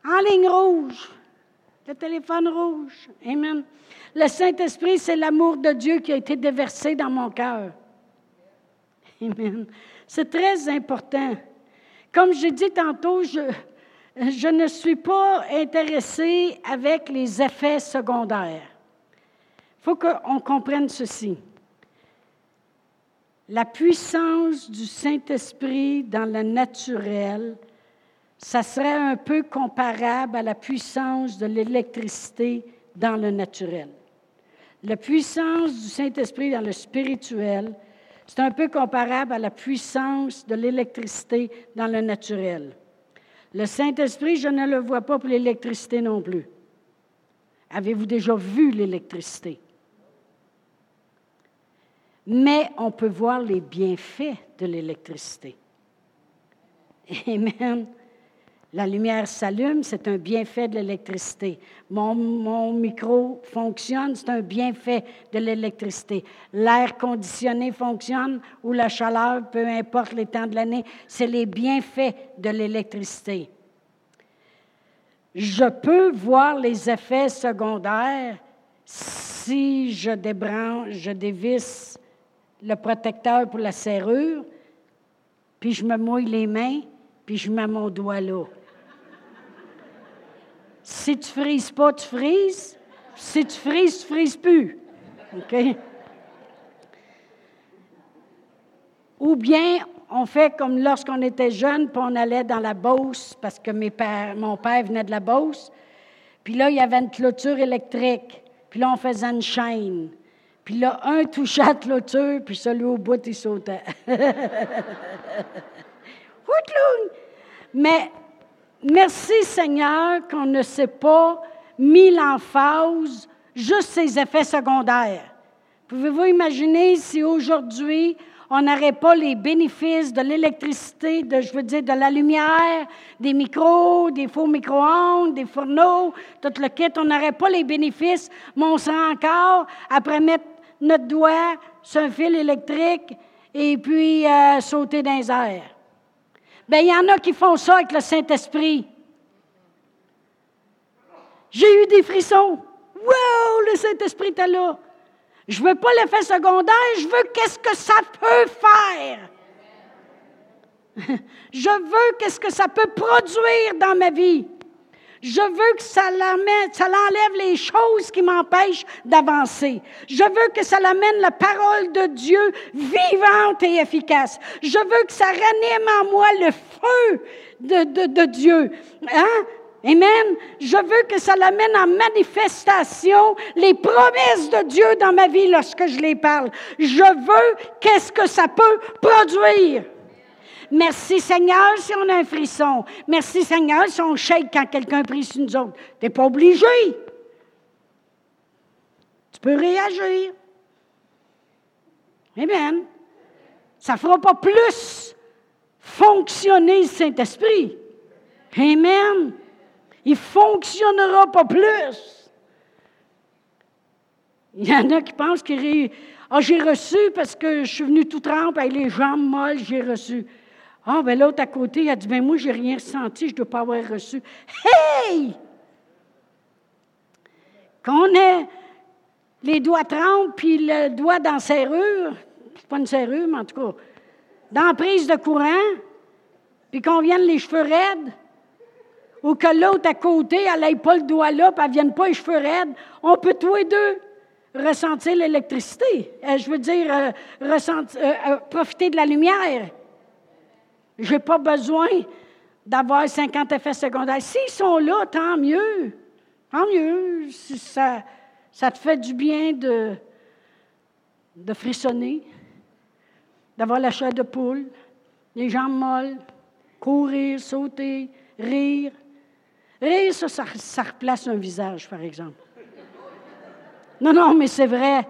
en ligne rouge. Le téléphone rouge. Amen. Le Saint-Esprit, c'est l'amour de Dieu qui a été déversé dans mon cœur. Amen. C'est très important. Comme j'ai dit tantôt, je, je ne suis pas intéressée avec les effets secondaires. Il faut qu'on comprenne ceci. La puissance du Saint-Esprit dans le naturel ça serait un peu comparable à la puissance de l'électricité dans le naturel. La puissance du Saint-Esprit dans le spirituel, c'est un peu comparable à la puissance de l'électricité dans le naturel. Le Saint-Esprit, je ne le vois pas pour l'électricité non plus. Avez-vous déjà vu l'électricité? Mais on peut voir les bienfaits de l'électricité. Amen. La lumière s'allume, c'est un bienfait de l'électricité. Mon, micro fonctionne, c'est un bienfait de l'électricité. L'air conditionné fonctionne ou la chaleur, peu importe les temps de l'année, c'est les bienfaits de l'électricité. Je peux voir les effets secondaires si je débranche, je dévisse le protecteur pour la serrure, puis je me mouille les mains, puis je mets mon doigt là. Si tu frises pas, tu frises. Si tu frises, tu frises plus. OK? Ou bien, on fait comme lorsqu'on était jeune, puis on allait dans la Beauce, parce que mes pères, mon père venait de la Beauce. Puis là, il y avait une clôture électrique. Puis là, on faisait une chaîne. Puis là, un touchait la clôture, puis celui au bout, il sautait. <laughs> Mais Merci Seigneur qu'on ne s'est pas mis l'emphase juste ces effets secondaires. Pouvez-vous imaginer si aujourd'hui on n'aurait pas les bénéfices de l'électricité, de, je veux dire, de la lumière, des micros, des faux micro-ondes, des fourneaux, tout le kit, on n'aurait pas les bénéfices, mais on serait encore après mettre notre doigt sur un fil électrique et puis euh, sauter dans les airs. Bien, il y en a qui font ça avec le Saint-Esprit. J'ai eu des frissons. Wow, le Saint-Esprit est là. Je ne veux pas l'effet secondaire, je veux qu'est-ce que ça peut faire. <laughs> Je veux qu'est-ce que ça peut produire dans ma vie. Je veux que ça l'amène, ça l'enlève les choses qui m'empêchent d'avancer. Je veux que ça l'amène la parole de Dieu vivante et efficace. Je veux que ça ranime en moi le feu de, de, Dieu. Hein? Amen. Je veux que ça l'amène en manifestation les promesses de Dieu dans ma vie lorsque je les parle. Je veux qu'est-ce que ça peut produire. Merci Seigneur si on a un frisson. Merci Seigneur si on shake quand quelqu'un prie sur nous autres. Tu n'es pas obligé. Tu peux réagir. Amen. Ça ne fera pas plus fonctionner le Saint-Esprit. Amen. Il ne fonctionnera pas plus. Il y en a qui pensent que ah, j'ai reçu parce que je suis venu tout trempe avec les jambes molles, j'ai reçu. Ah, ben l'autre à côté, il a dit, ben moi, j'ai rien ressenti, je ne dois pas avoir reçu. Hey! Qu'on ait les doigts trempés, puis le doigt dans serrure, c'est pas une serrure, mais en tout cas, dans prise de courant, puis qu'on vienne les cheveux raides, ou que l'autre à côté, elle n'aille pas le doigt là, puis elle ne vienne pas les cheveux raides, on peut tous les deux ressentir l'électricité. Euh, je veux dire, euh, ressentir, euh, profiter de la lumière. Je n'ai pas besoin d'avoir 50 effets secondaires. S'ils sont là, tant mieux. Tant mieux. Ça, ça te fait du bien de, de frissonner, d'avoir la chair de poule, les jambes molles, courir, sauter, rire. Rire, ça, ça, replace un visage, par exemple. Non, non, mais c'est vrai.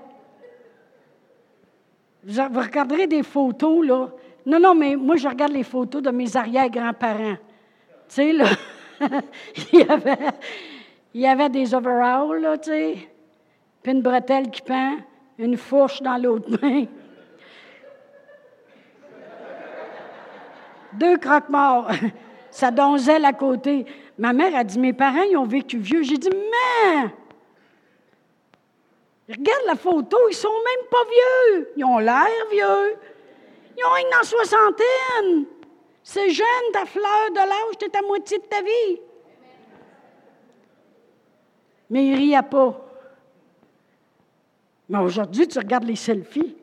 Vous, regarderez des photos, là. Non, non, mais moi, je regarde les photos de mes arrière-grands-parents. Tu sais, là, <laughs> il, y avait, des overalls, là, tu sais, puis une bretelle qui pend, une fourche dans l'autre main. Deux croque-morts. Ça donzelle à côté. Ma mère a dit Mes parents, ils ont vécu vieux. J'ai dit Mais Regarde la photo, ils sont même pas vieux. Ils ont l'air vieux. Ils ont une en soixantaine. C'est jeune, ta fleur de l'âge, t'es à moitié de ta vie. Mais il riait pas. Mais aujourd'hui, tu regardes les selfies.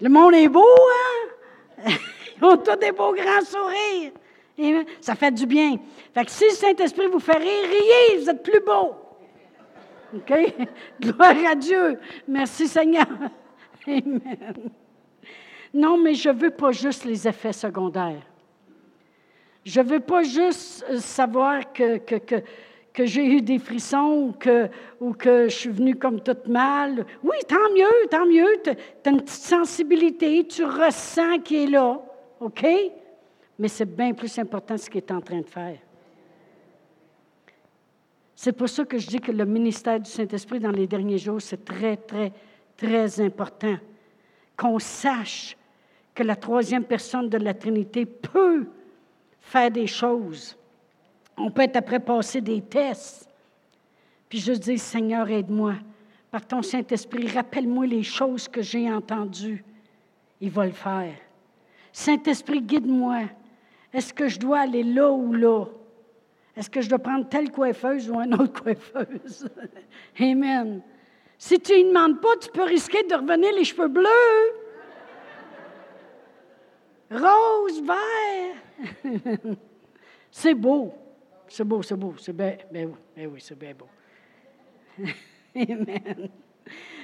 Le monde est beau, hein? <laughs> Ils ont tous des beaux grands sourires. ça fait du bien. Fait que si le Saint-Esprit vous fait rire, riez, vous êtes plus beau. OK? <laughs> Gloire à Dieu. Merci Seigneur. <laughs> Amen. Non, mais je ne veux pas juste les effets secondaires. Je ne veux pas juste euh, savoir que, j'ai eu des frissons ou que, ou que je suis venue comme toute mal. Oui, tant mieux, tant mieux. Tu as une petite sensibilité, tu ressens qu'il est là. OK? Mais c'est bien plus important ce qu'il est en train de faire. C'est pour ça que je dis que le ministère du Saint-Esprit dans les derniers jours, c'est très, très, très important. Qu'on sache que la troisième personne de la Trinité peut faire des choses. On peut être après passer des tests. Puis je dis, Seigneur, aide-moi. Par ton Saint-Esprit, rappelle-moi les choses que j'ai entendues. Il va le faire. Saint-Esprit, guide-moi. Est-ce que je dois aller là ou là? Est-ce que je dois prendre telle coiffeuse ou une autre <laughs> coiffeuse? Amen. Si tu ne demandes pas, tu peux risquer de revenir les cheveux bleus, rose, vert. <laughs> c'est beau. C'est beau, c'est beau. C'est bien, ben, oui, c'est bien beau. <laughs> Amen.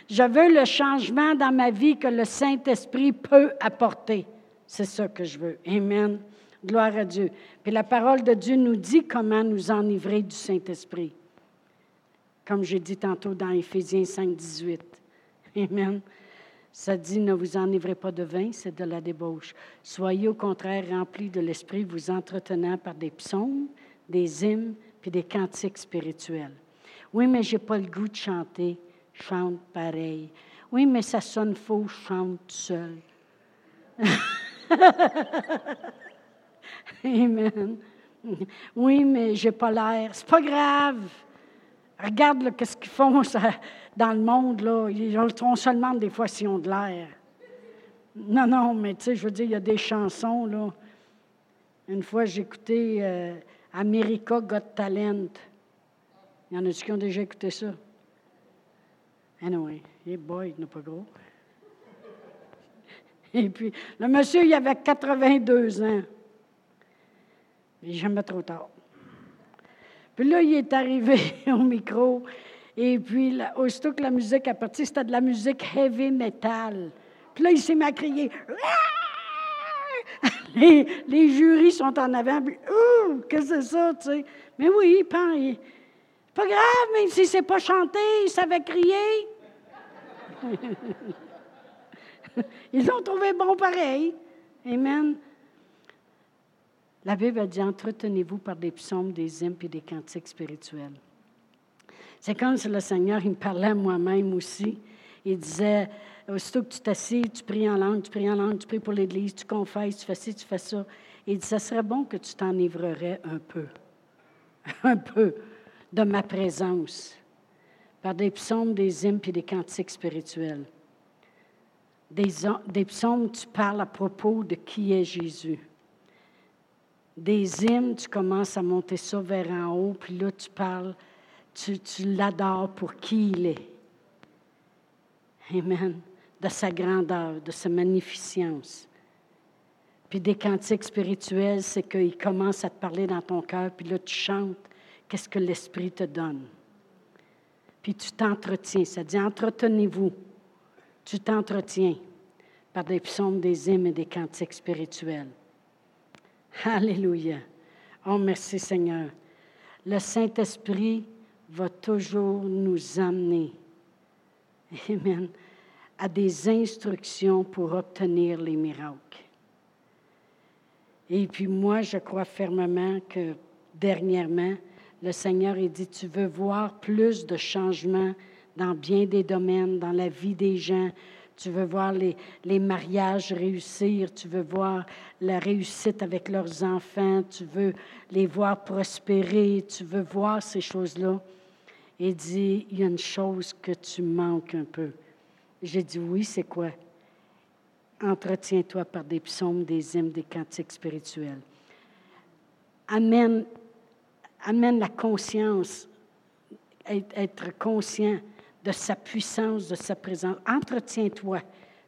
Je veux le changement dans ma vie que le Saint-Esprit peut apporter. C'est ça que je veux. Amen. Gloire à Dieu. Puis la parole de Dieu nous dit comment nous enivrer du Saint-Esprit. Comme j'ai dit tantôt dans Éphésiens 5, 18. Amen. Ça dit, ne vous enivrez pas de vin, c'est de la débauche. Soyez au contraire remplis de l'Esprit, vous entretenant par des psaumes, des hymnes, puis des cantiques spirituels. Oui, mais j'ai pas le goût de chanter. Chante pareil. Oui, mais ça sonne faux, chante seul. <laughs> Amen. Oui, mais j'ai pas l'air. C'est pas grave. Regarde qu'est-ce qu'ils font dans le monde. Là. On se demande des fois s'ils ont de l'air. Non, non, mais tu sais, je veux dire, il y a des chansons. Là. Une fois, écouté euh, America Got Talent. Il y en a qui ont déjà écouté ça? Anyway, hey boy, il n'est pas gros. <laughs> Et puis, le monsieur, il avait 82 ans. Il jamais trop tard. Puis là, il est arrivé <laughs> au micro, et puis, aussitôt que la musique a parti, c'était de la musique heavy metal. Puis là, il s'est mis à crier. <laughs> Les, les, jurys sont en avant, puis, qu'est-ce que c'est ça, tu sais? Mais oui, pas, pas grave, même si c'est pas chanté, il savait crier. <laughs> Ils l'ont trouvé bon pareil. Amen. La Bible a dit entretenez-vous par des psaumes, des hymnes et des cantiques spirituels. C'est comme si le Seigneur, il me parlait à moi-même aussi. Il disait aussitôt que tu t'assieds, tu pries en langue, tu pries en langue, tu pries pour l'Église, tu confesses, tu fais ci, tu fais ça. Il dit ça serait bon que tu t'enivrerais un peu, <laughs> un peu de ma présence par des psaumes, des hymnes et des cantiques spirituels. Des, des psaumes, tu parles à propos de qui est Jésus des hymnes, tu commences à monter ça vers en haut, puis là, tu parles, tu, l'adores pour qui il est. Amen. De sa grandeur, de sa magnificence. Puis des cantiques spirituels, c'est qu'ils commencent à te parler dans ton cœur, puis là, tu chantes qu'est-ce que l'Esprit te donne? Puis tu t'entretiens. Ça dit entretenez-vous. Tu t'entretiens par des psaumes, des hymnes et des cantiques spirituels. Alléluia. Oh, merci Seigneur. Le Saint-Esprit va toujours nous amener, Amen, à des instructions pour obtenir les miracles. Et puis moi, je crois fermement que dernièrement, le Seigneur a dit, tu veux voir plus de changements dans bien des domaines, dans la vie des gens. Tu veux voir les, les, mariages réussir, tu veux voir la réussite avec leurs enfants, tu veux les voir prospérer, tu veux voir ces choses-là. Il dit, il y a une chose que tu manques un peu. J'ai dit, oui, c'est quoi? Entretiens-toi par des psaumes, des hymnes, des cantiques spirituels. Amène, amène la conscience, être conscient de sa puissance, de sa présence. Entretiens-toi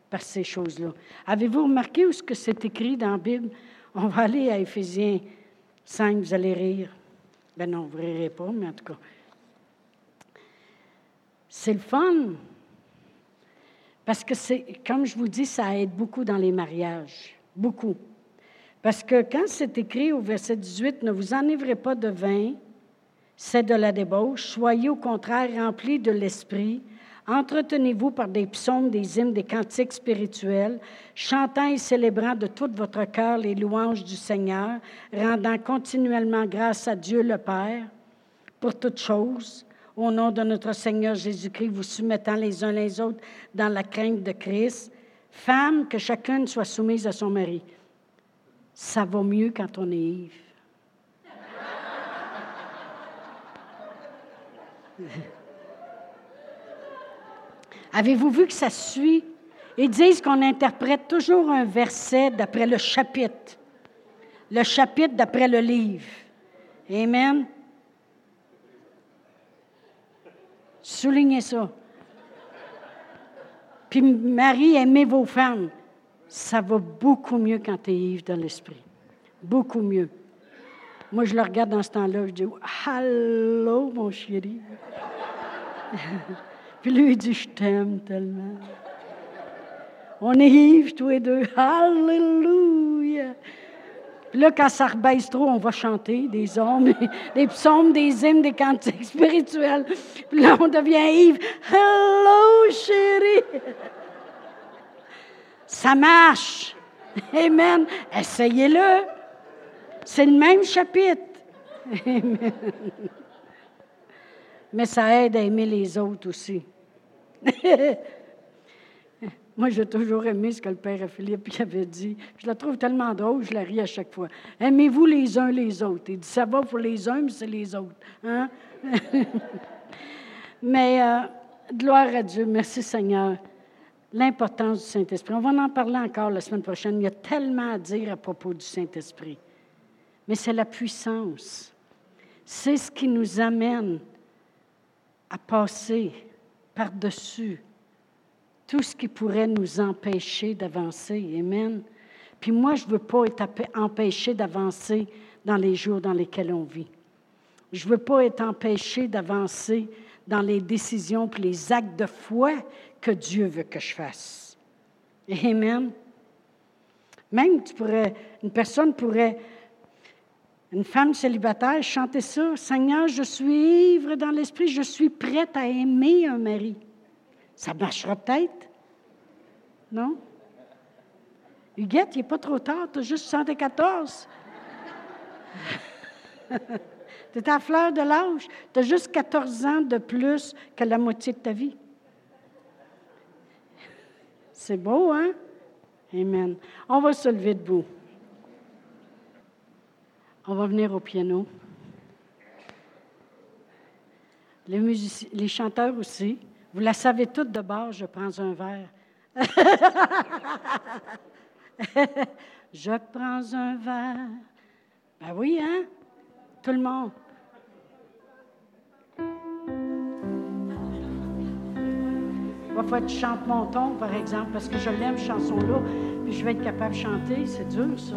par ces choses-là. Avez-vous remarqué où ce que c'est écrit dans la Bible? On va aller à Éphésiens 5, vous allez rire. Ben non, vous ne rirez pas, mais en tout cas. C'est le fun. Parce que c'est, comme je vous dis, ça aide beaucoup dans les mariages. Beaucoup. Parce que quand c'est écrit au verset 18, ne vous enivrez pas de vin, c'est de la débauche, soyez au contraire remplis de l'esprit, entretenez-vous par des psaumes, des hymnes, des cantiques spirituels, chantant et célébrant de tout votre cœur les louanges du Seigneur, rendant continuellement grâce à Dieu le Père pour toutes choses au nom de notre Seigneur Jésus-Christ, vous soumettant les uns les autres dans la crainte de Christ. Femme, que chacune soit soumise à son mari. Ça va mieux quand on est Yves. <laughs> Avez-vous vu que ça suit? Ils disent qu'on interprète toujours un verset d'après le chapitre. Le chapitre d'après le livre. Amen. Soulignez ça. Puis Marie, aimez vos femmes. Ça va beaucoup mieux quand tu es Yves dans l'esprit. Beaucoup mieux. Moi, je le regarde dans ce temps-là, je dis Allô, mon chéri. <laughs> Puis lui, il dit Je t'aime tellement. On est Yves, tous les deux. Alléluia. Là, quand ça rebaisse trop, on va chanter des hommes, <laughs> des psaumes, des hymnes, des cantiques <laughs> spirituels. Puis là, on devient Yves. Hello, chérie! Ça marche. Amen. Essayez-le. C'est le même chapitre. Amen. Mais ça aide à aimer les autres aussi. <laughs> Moi, j'ai toujours aimé ce que le père Philippe avait dit. Je la trouve tellement drôle, je la ris à chaque fois. Aimez-vous les uns les autres? Il dit, ça va pour les uns, mais c'est les autres. Hein? <laughs> mais euh, gloire à Dieu. Merci Seigneur. L'importance du Saint-Esprit. On va en parler encore la semaine prochaine. Il y a tellement à dire à propos du Saint-Esprit. Mais c'est la puissance. C'est ce qui nous amène à passer par-dessus tout ce qui pourrait nous empêcher d'avancer. Amen. Puis moi, je ne veux pas être empêché d'avancer dans les jours dans lesquels on vit. Je ne veux pas être empêché d'avancer dans les décisions et les actes de foi que Dieu veut que je fasse. Amen. Même tu pourrais, une personne pourrait, une femme célibataire, chanter ça. Seigneur, je suis ivre dans l'esprit, je suis prête à aimer un mari. Ça marchera peut-être. Non? Huguette, il n'est pas trop tard, tu as juste 74. tu es à fleur de l'âge. Tu as juste 14 ans de plus que la moitié de ta vie. C'est beau, hein? Amen. On va se lever debout. On va venir au piano. Les, les chanteurs aussi. Vous la savez toutes de bord, je prends un verre. <laughs> je prends un verre. Ben oui, hein? Tout le monde. Il va falloir que tu chantes mon ton, par exemple, parce que je l'aime, chanson-là. puis je vais être capable de chanter. C'est dur, ça.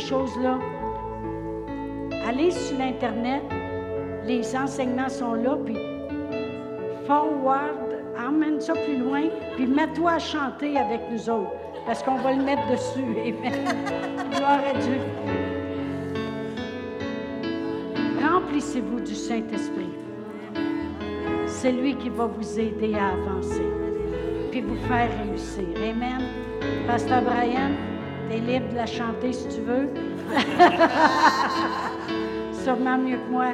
Choses-là. Allez sur l'Internet, les enseignements sont là, puis forward, emmène ça plus loin, puis mets-toi à chanter avec nous autres, parce qu'on va le mettre dessus. <laughs> Amen. Gloire à Dieu. Remplissez-vous du Saint-Esprit. C'est lui qui va vous aider à avancer, puis vous faire réussir. Amen. Pasteur Brian, tu es libre de la chanter si tu veux. <laughs> Sûrement mieux que moi.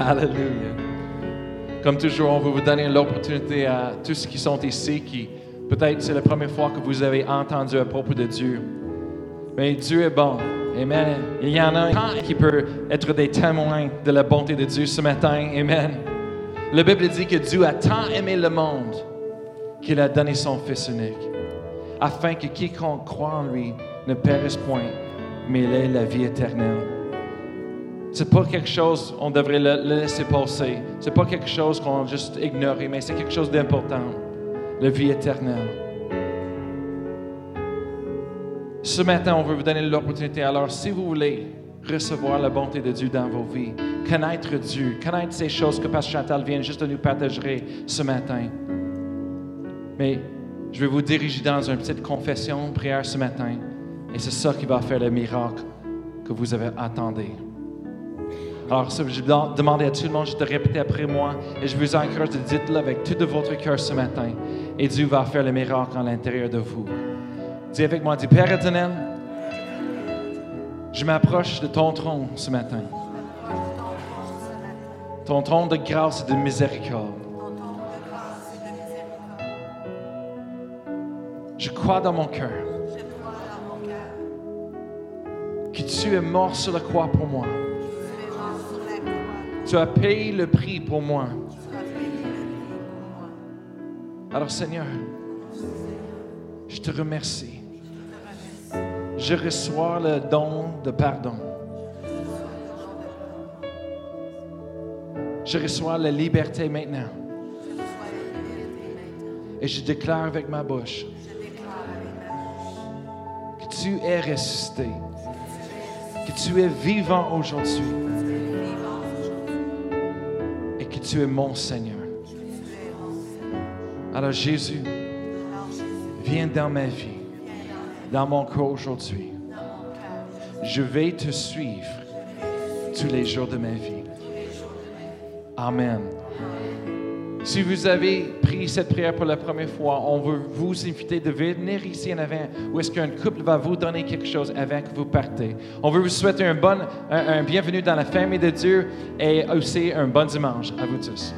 Alléluia. Comme toujours, on veut vous donner l'opportunité à tous ceux qui sont ici, qui peut-être c'est la première fois que vous avez entendu à propos de Dieu. Mais Dieu est bon. Amen. Il y en a qui peuvent être des témoins de la bonté de Dieu ce matin. Amen. La Bible dit que Dieu a tant aimé le monde qu'il a donné son Fils unique, afin que quiconque croit en lui ne périsse point, mais il ait la vie éternelle. C'est pas quelque chose on devrait le, laisser passer. C'est pas quelque chose qu'on juste ignorer, mais c'est quelque chose d'important. La vie éternelle. Ce matin, on veut vous donner l'opportunité. Alors, si vous voulez recevoir la bonté de Dieu dans vos vies, connaître Dieu, connaître ces choses que Pasteur Chantal vient juste de nous partager ce matin. Mais je vais vous diriger dans une petite confession, prière ce matin. Et c'est ça qui va faire le miracle que vous avez attendu. Alors, ça, je demander à tout le monde de répéter après moi et je vous encourage de dire-le avec tout de votre cœur ce matin. Et Dieu va faire le miracle à l'intérieur de vous. Dis avec moi, dis Père éternel, je m'approche de ton trône ce matin. Ton trône de grâce et de miséricorde. Je crois dans mon cœur que tu es mort sur la croix pour moi. Tu as payé le prix pour moi. Alors Seigneur, je te remercie. Je reçois le don de pardon. Je reçois la liberté maintenant. Et je déclare avec ma bouche tu es ressuscité, que tu es vivant aujourd'hui et que tu es mon Seigneur. Alors Jésus, viens dans ma vie, dans mon cœur aujourd'hui. Je vais te suivre tous les jours de ma vie. Amen. Si vous avez pris cette prière pour la première fois, on veut vous inviter de venir ici en avant, où est-ce qu'un couple va vous donner quelque chose avant que vous partez. On veut vous souhaiter un bon, un, bienvenue dans la famille de Dieu et aussi un bon dimanche à vous tous.